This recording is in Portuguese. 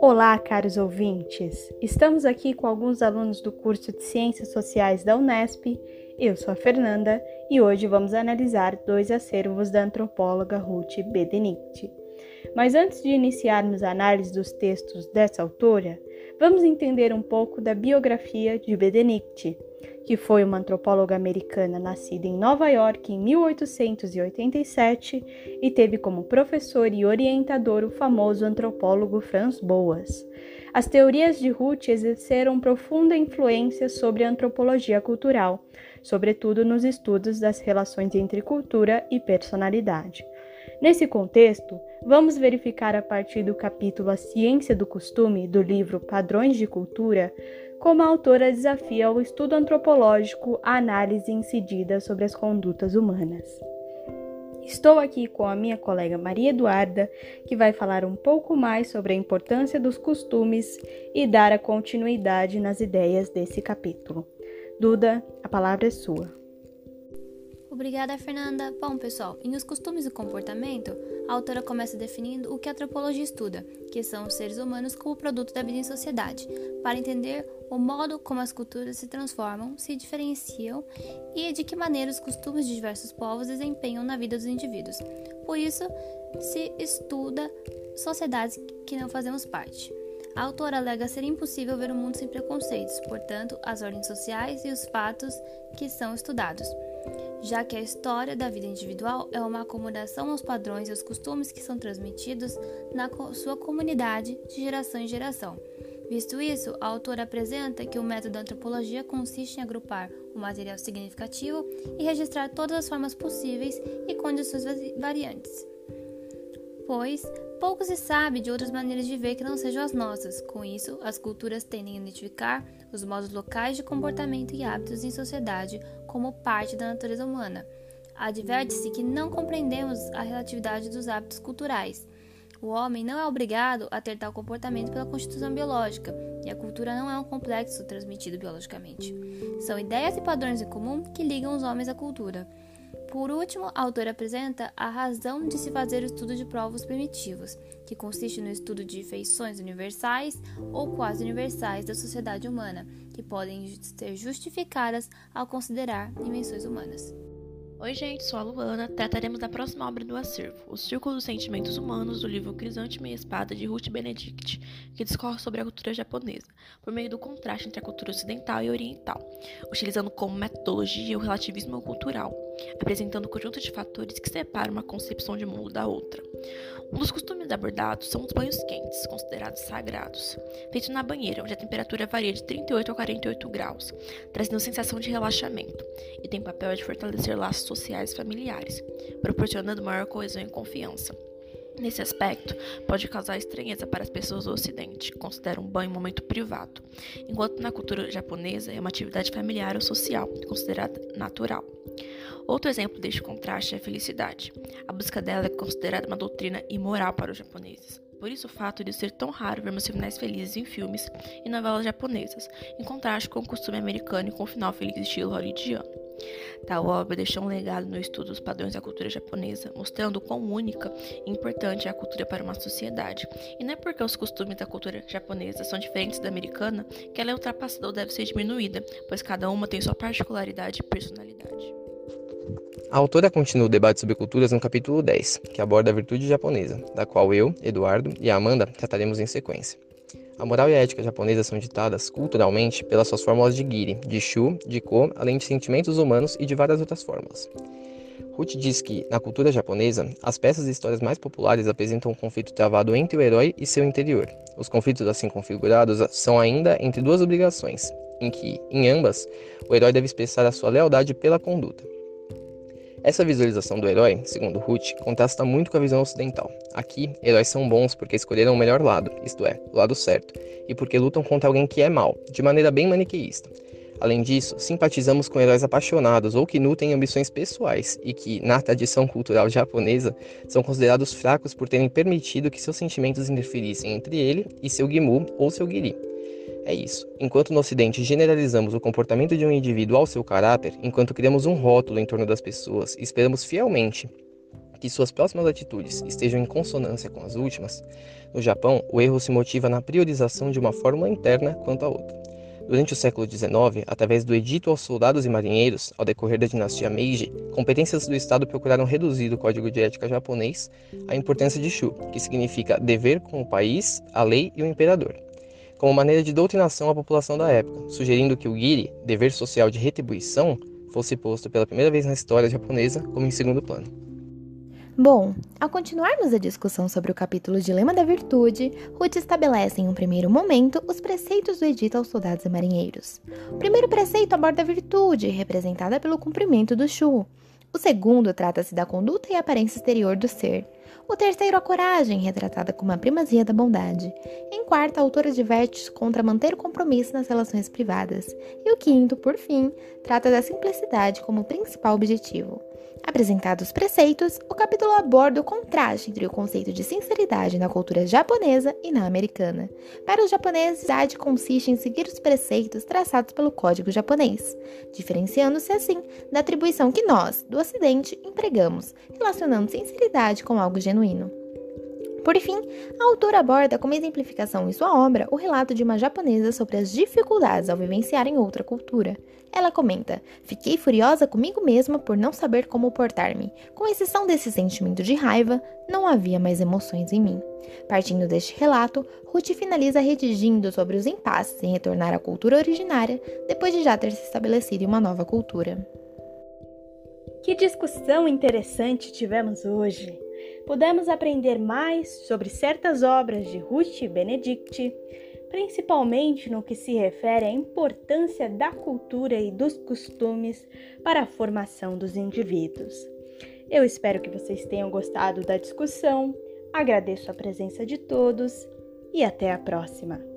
Olá, caros ouvintes! Estamos aqui com alguns alunos do curso de Ciências Sociais da Unesp. Eu sou a Fernanda e hoje vamos analisar dois acervos da antropóloga Ruth Bedenicht. Mas antes de iniciarmos a análise dos textos dessa autora, vamos entender um pouco da biografia de Bedenicht, que foi uma antropóloga americana nascida em Nova York em 1887 e teve como professor e orientador o famoso antropólogo Franz Boas. As teorias de Ruth exerceram profunda influência sobre a antropologia cultural, sobretudo nos estudos das relações entre cultura e personalidade. Nesse contexto, vamos verificar a partir do capítulo A Ciência do Costume do livro Padrões de Cultura como a autora desafia o estudo antropológico a análise incidida sobre as condutas humanas. Estou aqui com a minha colega Maria Eduarda, que vai falar um pouco mais sobre a importância dos costumes e dar a continuidade nas ideias desse capítulo. Duda, a palavra é sua. Obrigada, Fernanda. Bom, pessoal, em Os Costumes e Comportamento, a autora começa definindo o que a antropologia estuda, que são os seres humanos como produto da vida em sociedade, para entender o modo como as culturas se transformam, se diferenciam e de que maneira os costumes de diversos povos desempenham na vida dos indivíduos. Por isso, se estuda sociedades que não fazemos parte. A autora alega ser impossível ver o mundo sem preconceitos, portanto, as ordens sociais e os fatos que são estudados já que a história da vida individual é uma acomodação aos padrões e aos costumes que são transmitidos na sua comunidade de geração em geração. Visto isso, a autora apresenta que o método da antropologia consiste em agrupar o material significativo e registrar todas as formas possíveis e condições variantes. Pois, pouco se sabe de outras maneiras de ver que não sejam as nossas. Com isso, as culturas tendem a identificar os modos locais de comportamento e hábitos em sociedade como parte da natureza humana. Adverte-se que não compreendemos a relatividade dos hábitos culturais. O homem não é obrigado a ter tal comportamento pela constituição biológica, e a cultura não é um complexo transmitido biologicamente. São ideias e padrões em comum que ligam os homens à cultura. Por último, a autora apresenta a razão de se fazer o estudo de provas primitivos, que consiste no estudo de feições universais ou quase universais da sociedade humana, que podem ser justificadas ao considerar dimensões humanas. Oi, gente, sou a Luana. Trataremos da próxima obra do acervo, O Círculo dos Sentimentos Humanos, do livro Crisântemo e Espada, de Ruth Benedict, que discorre sobre a cultura japonesa, por meio do contraste entre a cultura ocidental e oriental, utilizando como metodologia o relativismo cultural, apresentando um conjunto de fatores que separam uma concepção de mundo da outra. Um dos costumes abordados são os banhos quentes, considerados sagrados, feitos na banheira, onde a temperatura varia de 38 a 48 graus, trazendo sensação de relaxamento, e tem papel de fortalecer laços sociais e familiares, proporcionando maior coesão e confiança. Nesse aspecto, pode causar estranheza para as pessoas do Ocidente, que consideram um banho um momento privado, enquanto na cultura japonesa é uma atividade familiar ou social, considerada natural. Outro exemplo deste contraste é a felicidade. A busca dela é considerada uma doutrina imoral para os japoneses. Por isso o fato de ser tão raro vermos finais felizes em filmes e novelas japonesas, em contraste com o costume americano e com o final feliz estilo hollywoodiano. Tal obra deixou um legado no estudo dos padrões da cultura japonesa, mostrando quão única e importante é a cultura para uma sociedade. E não é porque os costumes da cultura japonesa são diferentes da americana que ela é ultrapassada ou deve ser diminuída, pois cada uma tem sua particularidade e personalidade. A autora continua o debate sobre culturas no capítulo 10, que aborda a virtude japonesa, da qual eu, Eduardo e Amanda trataremos em sequência. A moral e a ética japonesa são ditadas culturalmente pelas suas fórmulas de giri, de shu, de ko, além de sentimentos humanos e de várias outras fórmulas. Ruth diz que, na cultura japonesa, as peças e histórias mais populares apresentam um conflito travado entre o herói e seu interior. Os conflitos assim configurados são ainda entre duas obrigações, em que, em ambas, o herói deve expressar a sua lealdade pela conduta. Essa visualização do herói, segundo Ruth, contrasta muito com a visão ocidental. Aqui, heróis são bons porque escolheram o melhor lado, isto é, o lado certo, e porque lutam contra alguém que é mal, de maneira bem maniqueísta. Além disso, simpatizamos com heróis apaixonados ou que nutrem ambições pessoais e que, na tradição cultural japonesa, são considerados fracos por terem permitido que seus sentimentos interferissem entre ele e seu Gimu ou seu Giri. É isso. Enquanto no Ocidente generalizamos o comportamento de um indivíduo ao seu caráter, enquanto criamos um rótulo em torno das pessoas e esperamos fielmente que suas próximas atitudes estejam em consonância com as últimas, no Japão o erro se motiva na priorização de uma fórmula interna quanto à outra. Durante o século XIX, através do Edito aos Soldados e Marinheiros, ao decorrer da dinastia Meiji, competências do Estado procuraram reduzir o código de ética japonês à importância de Shu, que significa dever com o país, a lei e o imperador, como maneira de doutrinação à população da época, sugerindo que o giri, dever social de retribuição, fosse posto pela primeira vez na história japonesa como em segundo plano. Bom, ao continuarmos a discussão sobre o capítulo Dilema da Virtude, Ruth estabelece em um primeiro momento os preceitos do Edito aos soldados e marinheiros. O primeiro preceito aborda a virtude, representada pelo cumprimento do Shu. O segundo trata-se da conduta e aparência exterior do ser. O terceiro, a coragem, retratada como a primazia da bondade. Quarto, a autora diverte contra manter o compromisso nas relações privadas. E o quinto, por fim, trata da simplicidade como principal objetivo. Apresentados os preceitos, o capítulo aborda o contraste entre o conceito de sinceridade na cultura japonesa e na americana. Para os japoneses, a idade consiste em seguir os preceitos traçados pelo Código japonês, diferenciando-se assim da atribuição que nós, do Ocidente, empregamos, relacionando sinceridade com algo genuíno. Por fim, a autora aborda como exemplificação em sua obra o relato de uma japonesa sobre as dificuldades ao vivenciar em outra cultura. Ela comenta: Fiquei furiosa comigo mesma por não saber como portar-me. Com exceção desse sentimento de raiva, não havia mais emoções em mim. Partindo deste relato, Ruth finaliza redigindo sobre os impasses em retornar à cultura originária depois de já ter se estabelecido em uma nova cultura. Que discussão interessante tivemos hoje! Pudemos aprender mais sobre certas obras de Ruth Benedict, principalmente no que se refere à importância da cultura e dos costumes para a formação dos indivíduos. Eu espero que vocês tenham gostado da discussão, agradeço a presença de todos e até a próxima!